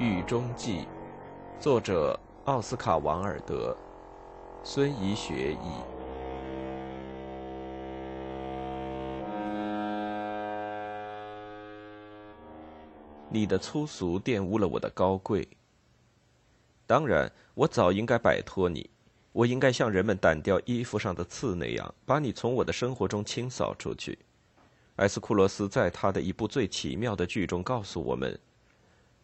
狱中记》，作者奥斯卡·王尔德，孙怡学译。你的粗俗玷污了我的高贵。当然，我早应该摆脱你，我应该像人们掸掉衣服上的刺那样，把你从我的生活中清扫出去。埃斯库罗斯在他的一部最奇妙的剧中告诉我们：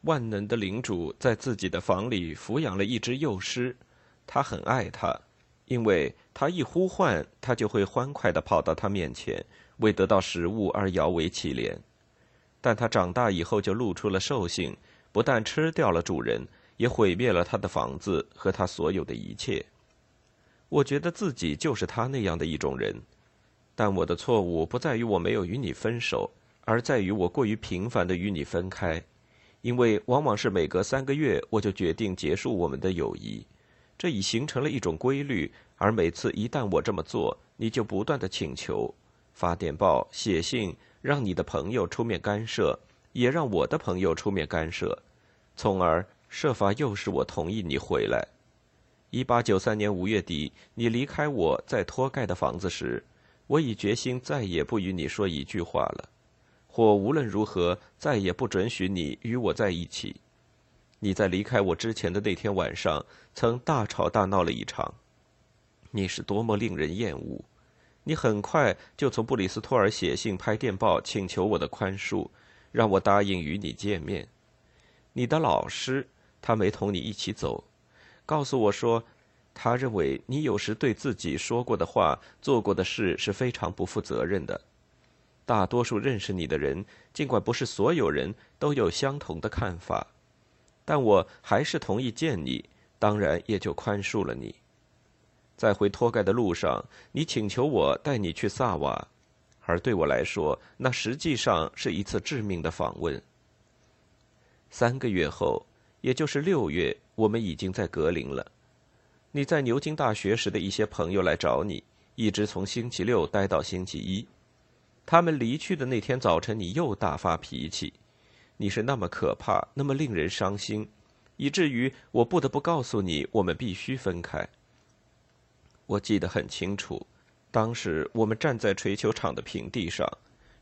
万能的领主在自己的房里抚养了一只幼狮，他很爱它，因为他一呼唤，它就会欢快地跑到他面前，为得到食物而摇尾乞怜。但他长大以后就露出了兽性，不但吃掉了主人，也毁灭了他的房子和他所有的一切。我觉得自己就是他那样的一种人。但我的错误不在于我没有与你分手，而在于我过于频繁的与你分开，因为往往是每隔三个月我就决定结束我们的友谊，这已形成了一种规律。而每次一旦我这么做，你就不断的请求、发电报、写信，让你的朋友出面干涉，也让我的朋友出面干涉，从而设法诱使我同意你回来。一八九三年五月底，你离开我在托盖的房子时。我已决心再也不与你说一句话了，或无论如何再也不准许你与我在一起。你在离开我之前的那天晚上，曾大吵大闹了一场。你是多么令人厌恶！你很快就从布里斯托尔写信、拍电报请求我的宽恕，让我答应与你见面。你的老师，他没同你一起走，告诉我说。他认为你有时对自己说过的话、做过的事是非常不负责任的。大多数认识你的人，尽管不是所有人都有相同的看法，但我还是同意见你，当然也就宽恕了你。在回托盖的路上，你请求我带你去萨瓦，而对我来说，那实际上是一次致命的访问。三个月后，也就是六月，我们已经在格林了。你在牛津大学时的一些朋友来找你，一直从星期六待到星期一。他们离去的那天早晨，你又大发脾气。你是那么可怕，那么令人伤心，以至于我不得不告诉你，我们必须分开。我记得很清楚，当时我们站在锤球场的平地上，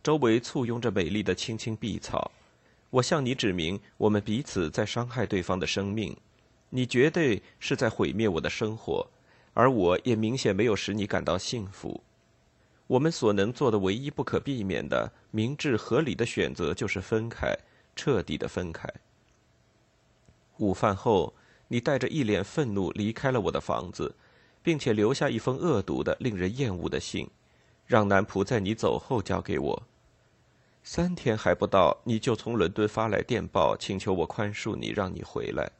周围簇拥着美丽的青青碧草。我向你指明，我们彼此在伤害对方的生命。你绝对是在毁灭我的生活，而我也明显没有使你感到幸福。我们所能做的唯一不可避免的、明智合理的选择就是分开，彻底的分开。午饭后，你带着一脸愤怒离开了我的房子，并且留下一封恶毒的、令人厌恶的信，让男仆在你走后交给我。三天还不到，你就从伦敦发来电报，请求我宽恕你，让你回来。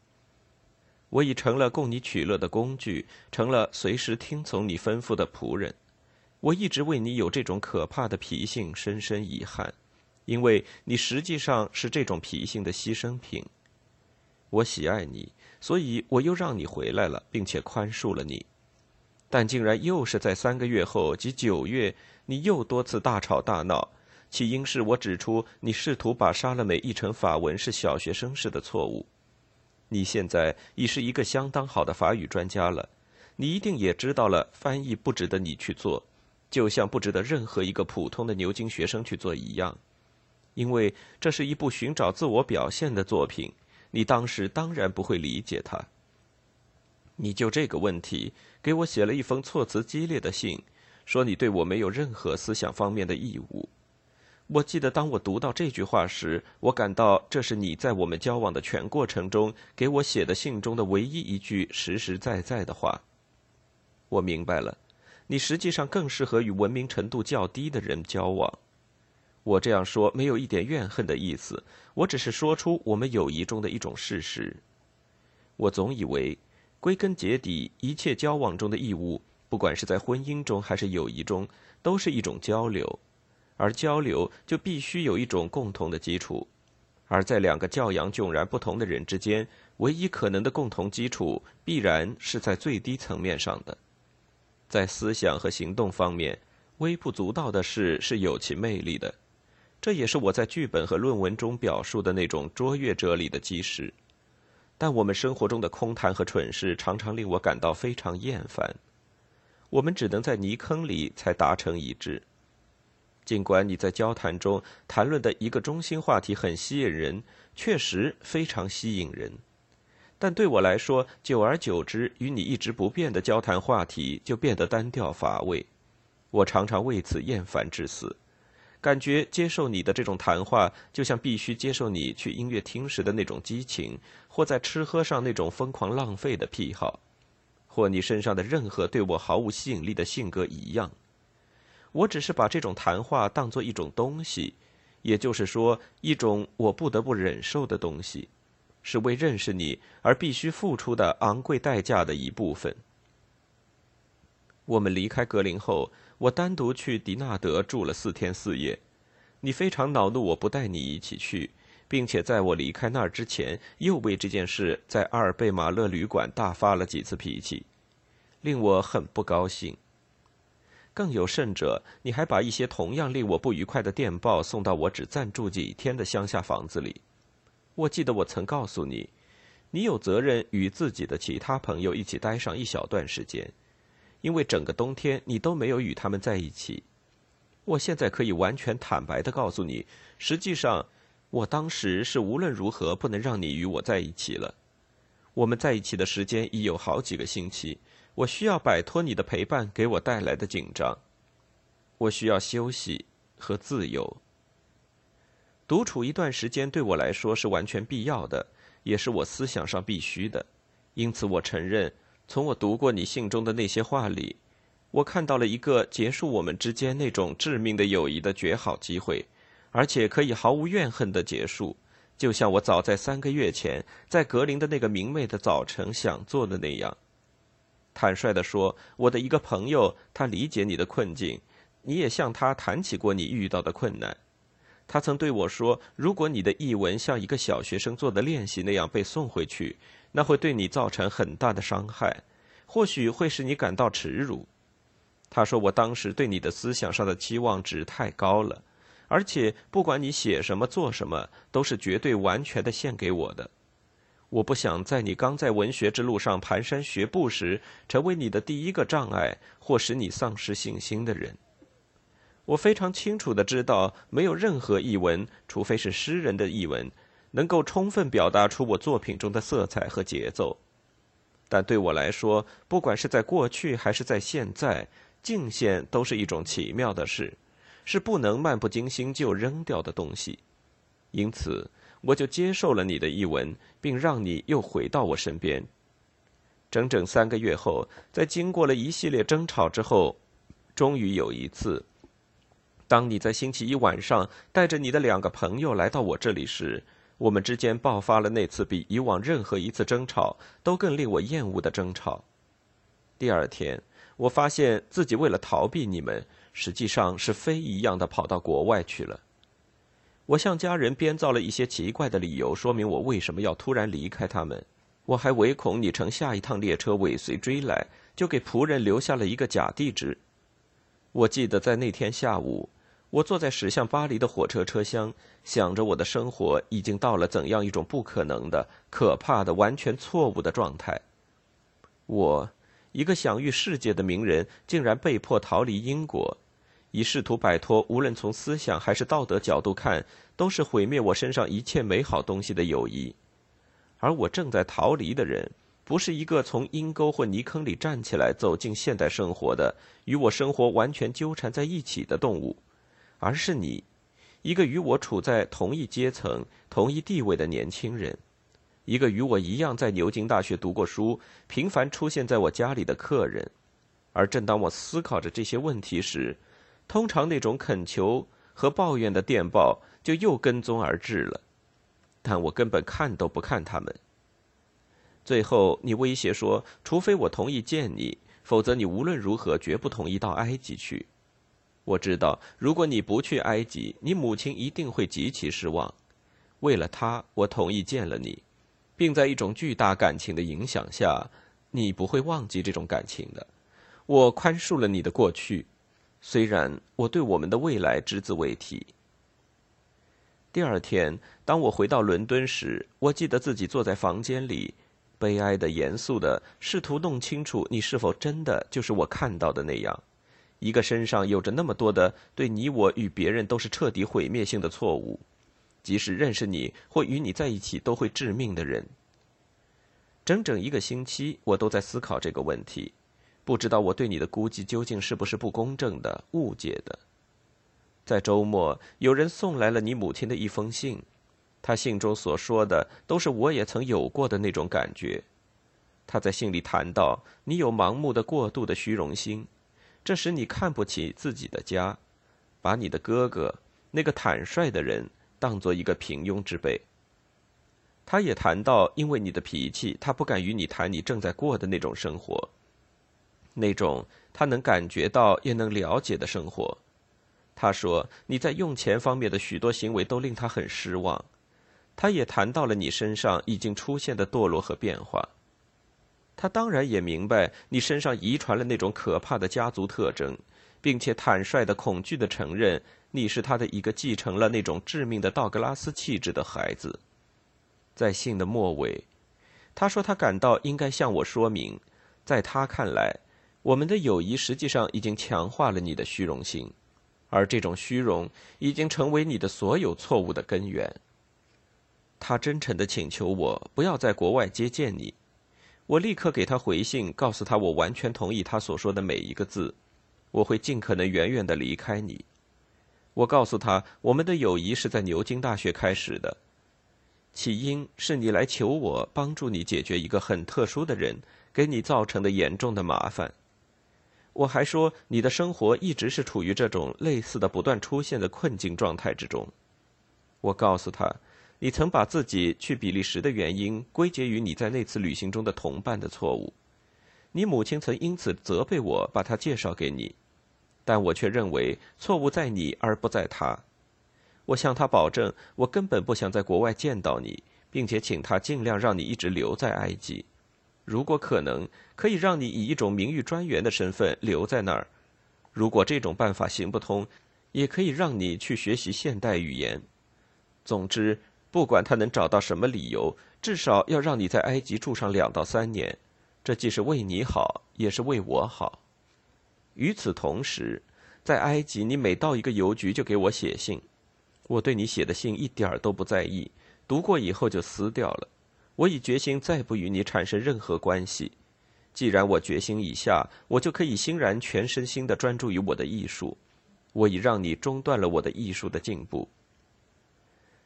我已成了供你取乐的工具，成了随时听从你吩咐的仆人。我一直为你有这种可怕的脾性深深遗憾，因为你实际上是这种脾性的牺牲品。我喜爱你，所以我又让你回来了，并且宽恕了你。但竟然又是在三个月后，即九月，你又多次大吵大闹。起因是我指出你试图把莎乐美译成法文是小学生式的错误。你现在已是一个相当好的法语专家了，你一定也知道了，翻译不值得你去做，就像不值得任何一个普通的牛津学生去做一样，因为这是一部寻找自我表现的作品。你当时当然不会理解它。你就这个问题给我写了一封措辞激烈的信，说你对我没有任何思想方面的义务。我记得，当我读到这句话时，我感到这是你在我们交往的全过程中给我写的信中的唯一一句实实在在的话。我明白了，你实际上更适合与文明程度较低的人交往。我这样说没有一点怨恨的意思，我只是说出我们友谊中的一种事实。我总以为，归根结底，一切交往中的义务，不管是在婚姻中还是友谊中，都是一种交流。而交流就必须有一种共同的基础，而在两个教养迥然不同的人之间，唯一可能的共同基础必然是在最低层面上的。在思想和行动方面，微不足道的事是有其魅力的，这也是我在剧本和论文中表述的那种卓越哲理的基石。但我们生活中的空谈和蠢事常常令我感到非常厌烦。我们只能在泥坑里才达成一致。尽管你在交谈中谈论的一个中心话题很吸引人，确实非常吸引人，但对我来说，久而久之，与你一直不变的交谈话题就变得单调乏味。我常常为此厌烦至死。感觉接受你的这种谈话，就像必须接受你去音乐厅时的那种激情，或在吃喝上那种疯狂浪费的癖好，或你身上的任何对我毫无吸引力的性格一样。我只是把这种谈话当作一种东西，也就是说，一种我不得不忍受的东西，是为认识你而必须付出的昂贵代价的一部分。我们离开格林后。我单独去迪纳德住了四天四夜，你非常恼怒我不带你一起去，并且在我离开那儿之前，又为这件事在阿尔贝马勒旅馆大发了几次脾气，令我很不高兴。更有甚者，你还把一些同样令我不愉快的电报送到我只暂住几天的乡下房子里。我记得我曾告诉你，你有责任与自己的其他朋友一起待上一小段时间。因为整个冬天你都没有与他们在一起，我现在可以完全坦白的告诉你，实际上，我当时是无论如何不能让你与我在一起了。我们在一起的时间已有好几个星期，我需要摆脱你的陪伴给我带来的紧张，我需要休息和自由。独处一段时间对我来说是完全必要的，也是我思想上必须的，因此我承认。从我读过你信中的那些话里，我看到了一个结束我们之间那种致命的友谊的绝好机会，而且可以毫无怨恨的结束，就像我早在三个月前在格林的那个明媚的早晨想做的那样。坦率地说，我的一个朋友，他理解你的困境，你也向他谈起过你遇到的困难。他曾对我说：“如果你的译文像一个小学生做的练习那样被送回去。”那会对你造成很大的伤害，或许会使你感到耻辱。他说：“我当时对你的思想上的期望值太高了，而且不管你写什么、做什么，都是绝对完全的献给我的。我不想在你刚在文学之路上蹒跚学步时，成为你的第一个障碍或使你丧失信心的人。我非常清楚的知道，没有任何译文，除非是诗人的译文。”能够充分表达出我作品中的色彩和节奏，但对我来说，不管是在过去还是在现在，敬献都是一种奇妙的事，是不能漫不经心就扔掉的东西。因此，我就接受了你的译文，并让你又回到我身边。整整三个月后，在经过了一系列争吵之后，终于有一次，当你在星期一晚上带着你的两个朋友来到我这里时。我们之间爆发了那次比以往任何一次争吵都更令我厌恶的争吵。第二天，我发现自己为了逃避你们，实际上是飞一样的跑到国外去了。我向家人编造了一些奇怪的理由，说明我为什么要突然离开他们。我还唯恐你乘下一趟列车尾随追来，就给仆人留下了一个假地址。我记得在那天下午。我坐在驶向巴黎的火车车厢，想着我的生活已经到了怎样一种不可能的、可怕的、完全错误的状态。我，一个享誉世界的名人，竟然被迫逃离英国，以试图摆脱无论从思想还是道德角度看都是毁灭我身上一切美好东西的友谊。而我正在逃离的人，不是一个从阴沟或泥坑里站起来走进现代生活的、与我生活完全纠缠在一起的动物。而是你，一个与我处在同一阶层、同一地位的年轻人，一个与我一样在牛津大学读过书、频繁出现在我家里的客人。而正当我思考着这些问题时，通常那种恳求和抱怨的电报就又跟踪而至了，但我根本看都不看他们。最后，你威胁说，除非我同意见你，否则你无论如何绝不同意到埃及去。我知道，如果你不去埃及，你母亲一定会极其失望。为了她，我同意见了你，并在一种巨大感情的影响下，你不会忘记这种感情的。我宽恕了你的过去，虽然我对我们的未来只字未提。第二天，当我回到伦敦时，我记得自己坐在房间里，悲哀的、严肃的，试图弄清楚你是否真的就是我看到的那样，一个身上有着那么多的对你我与别人都是彻底毁灭性的错误，即使认识你或与你在一起都会致命的人。整整一个星期，我都在思考这个问题，不知道我对你的估计究竟是不是不公正的、误解的。在周末，有人送来了你母亲的一封信，他信中所说的都是我也曾有过的那种感觉。他在信里谈到你有盲目的、过度的虚荣心，这使你看不起自己的家，把你的哥哥那个坦率的人当做一个平庸之辈。他也谈到，因为你的脾气，他不敢与你谈你正在过的那种生活，那种他能感觉到也能了解的生活。他说你在用钱方面的许多行为都令他很失望。他也谈到了你身上已经出现的堕落和变化。他当然也明白你身上遗传了那种可怕的家族特征，并且坦率的、恐惧的承认你是他的一个继承了那种致命的道格拉斯气质的孩子。在信的末尾，他说他感到应该向我说明，在他看来，我们的友谊实际上已经强化了你的虚荣心，而这种虚荣已经成为你的所有错误的根源。他真诚的请求我不要在国外接见你。我立刻给他回信，告诉他我完全同意他所说的每一个字，我会尽可能远远的离开你。我告诉他，我们的友谊是在牛津大学开始的。起因是你来求我帮助你解决一个很特殊的人给你造成的严重的麻烦。我还说你的生活一直是处于这种类似的不断出现的困境状态之中。我告诉他，你曾把自己去比利时的原因归结于你在那次旅行中的同伴的错误。你母亲曾因此责备我把他介绍给你，但我却认为错误在你而不在他。我向他保证，我根本不想在国外见到你，并且请他尽量让你一直留在埃及。如果可能，可以让你以一种名誉专员的身份留在那儿。如果这种办法行不通，也可以让你去学习现代语言。总之，不管他能找到什么理由，至少要让你在埃及住上两到三年。这既是为你好，也是为我好。与此同时，在埃及，你每到一个邮局就给我写信。我对你写的信一点儿都不在意，读过以后就撕掉了。我已决心再不与你产生任何关系。既然我决心已下，我就可以欣然全身心的专注于我的艺术。我已让你中断了我的艺术的进步。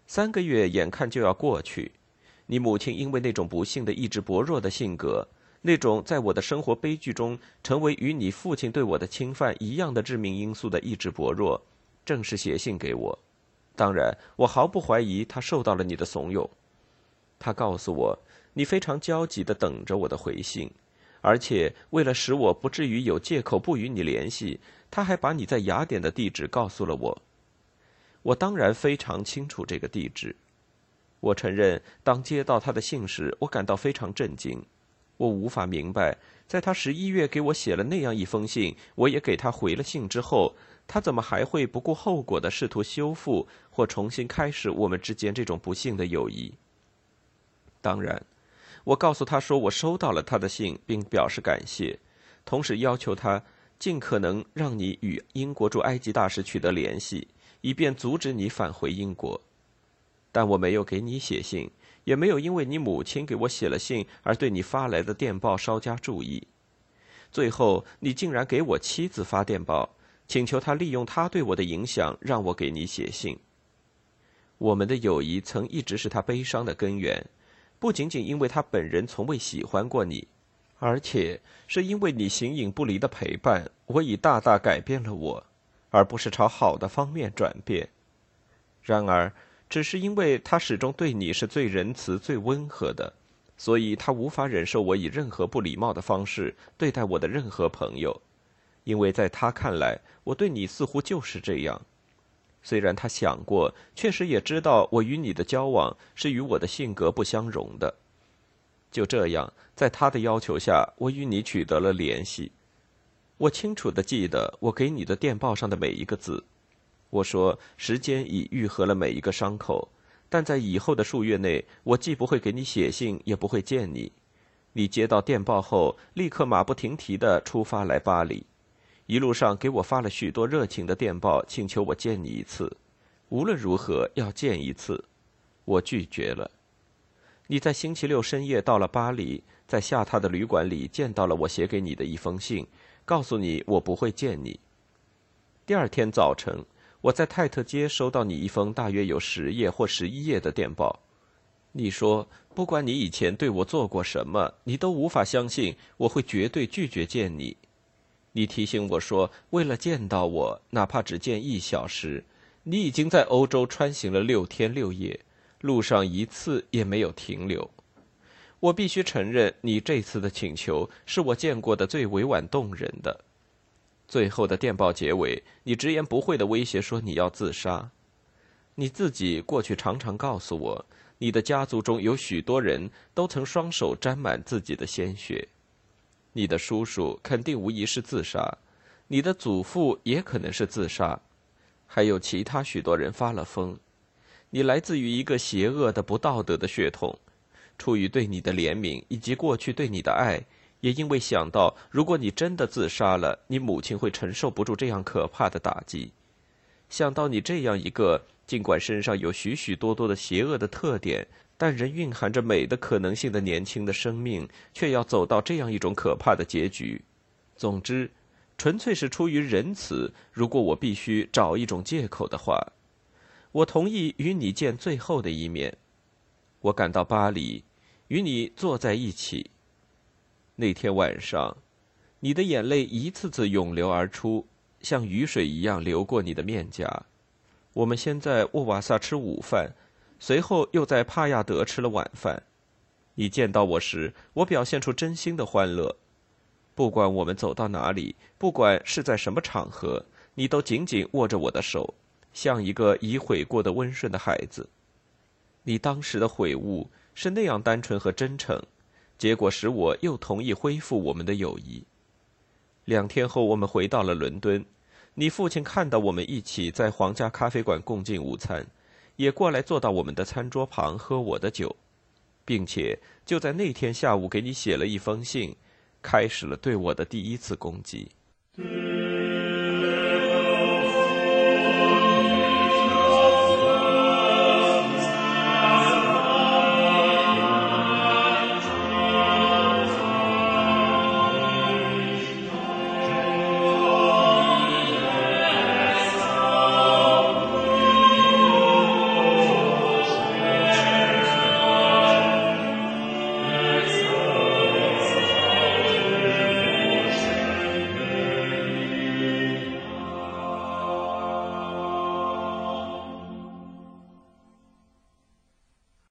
三个月眼看就要过去，你母亲因为那种不幸的意志薄弱的性格，那种在我的生活悲剧中成为与你父亲对我的侵犯一样的致命因素的意志薄弱，正式写信给我。当然，我毫不怀疑他受到了你的怂恿。他告诉我，你非常焦急的等着我的回信，而且为了使我不至于有借口不与你联系，他还把你在雅典的地址告诉了我。我当然非常清楚这个地址。我承认，当接到他的信时，我感到非常震惊。我无法明白，在他十一月给我写了那样一封信，我也给他回了信之后。他怎么还会不顾后果的试图修复或重新开始我们之间这种不幸的友谊？当然，我告诉他说我收到了他的信，并表示感谢，同时要求他尽可能让你与英国驻埃及大使取得联系，以便阻止你返回英国。但我没有给你写信，也没有因为你母亲给我写了信而对你发来的电报稍加注意。最后，你竟然给我妻子发电报。请求他利用他对我的影响，让我给你写信。我们的友谊曾一直是他悲伤的根源，不仅仅因为他本人从未喜欢过你，而且是因为你形影不离的陪伴，我已大大改变了我，而不是朝好的方面转变。然而，只是因为他始终对你是最仁慈、最温和的，所以他无法忍受我以任何不礼貌的方式对待我的任何朋友。因为在他看来，我对你似乎就是这样。虽然他想过，确实也知道我与你的交往是与我的性格不相容的。就这样，在他的要求下，我与你取得了联系。我清楚的记得我给你的电报上的每一个字。我说，时间已愈合了每一个伤口，但在以后的数月内，我既不会给你写信，也不会见你。你接到电报后，立刻马不停蹄地出发来巴黎，一路上给我发了许多热情的电报，请求我见你一次。无论如何要见一次，我拒绝了。你在星期六深夜到了巴黎，在下榻的旅馆里见到了我写给你的一封信，告诉你我不会见你。第二天早晨，我在泰特街收到你一封大约有十页或十一页的电报。你说，不管你以前对我做过什么，你都无法相信我会绝对拒绝见你。你提醒我说，为了见到我，哪怕只见一小时，你已经在欧洲穿行了六天六夜。路上一次也没有停留。我必须承认，你这次的请求是我见过的最委婉动人的。最后的电报结尾，你直言不讳的威胁说你要自杀。你自己过去常常告诉我，你的家族中有许多人都曾双手沾满自己的鲜血。你的叔叔肯定无疑是自杀，你的祖父也可能是自杀，还有其他许多人发了疯。你来自于一个邪恶的、不道德的血统，出于对你的怜悯以及过去对你的爱，也因为想到如果你真的自杀了，你母亲会承受不住这样可怕的打击，想到你这样一个尽管身上有许许多多的邪恶的特点，但仍蕴含着美的可能性的年轻的生命，却要走到这样一种可怕的结局。总之，纯粹是出于仁慈。如果我必须找一种借口的话。我同意与你见最后的一面。我赶到巴黎，与你坐在一起。那天晚上，你的眼泪一次次涌流而出，像雨水一样流过你的面颊。我们先在沃瓦萨吃午饭，随后又在帕亚德吃了晚饭。你见到我时，我表现出真心的欢乐。不管我们走到哪里，不管是在什么场合，你都紧紧握着我的手。像一个已悔过的温顺的孩子，你当时的悔悟是那样单纯和真诚，结果使我又同意恢复我们的友谊。两天后，我们回到了伦敦，你父亲看到我们一起在皇家咖啡馆共进午餐，也过来坐到我们的餐桌旁喝我的酒，并且就在那天下午给你写了一封信，开始了对我的第一次攻击。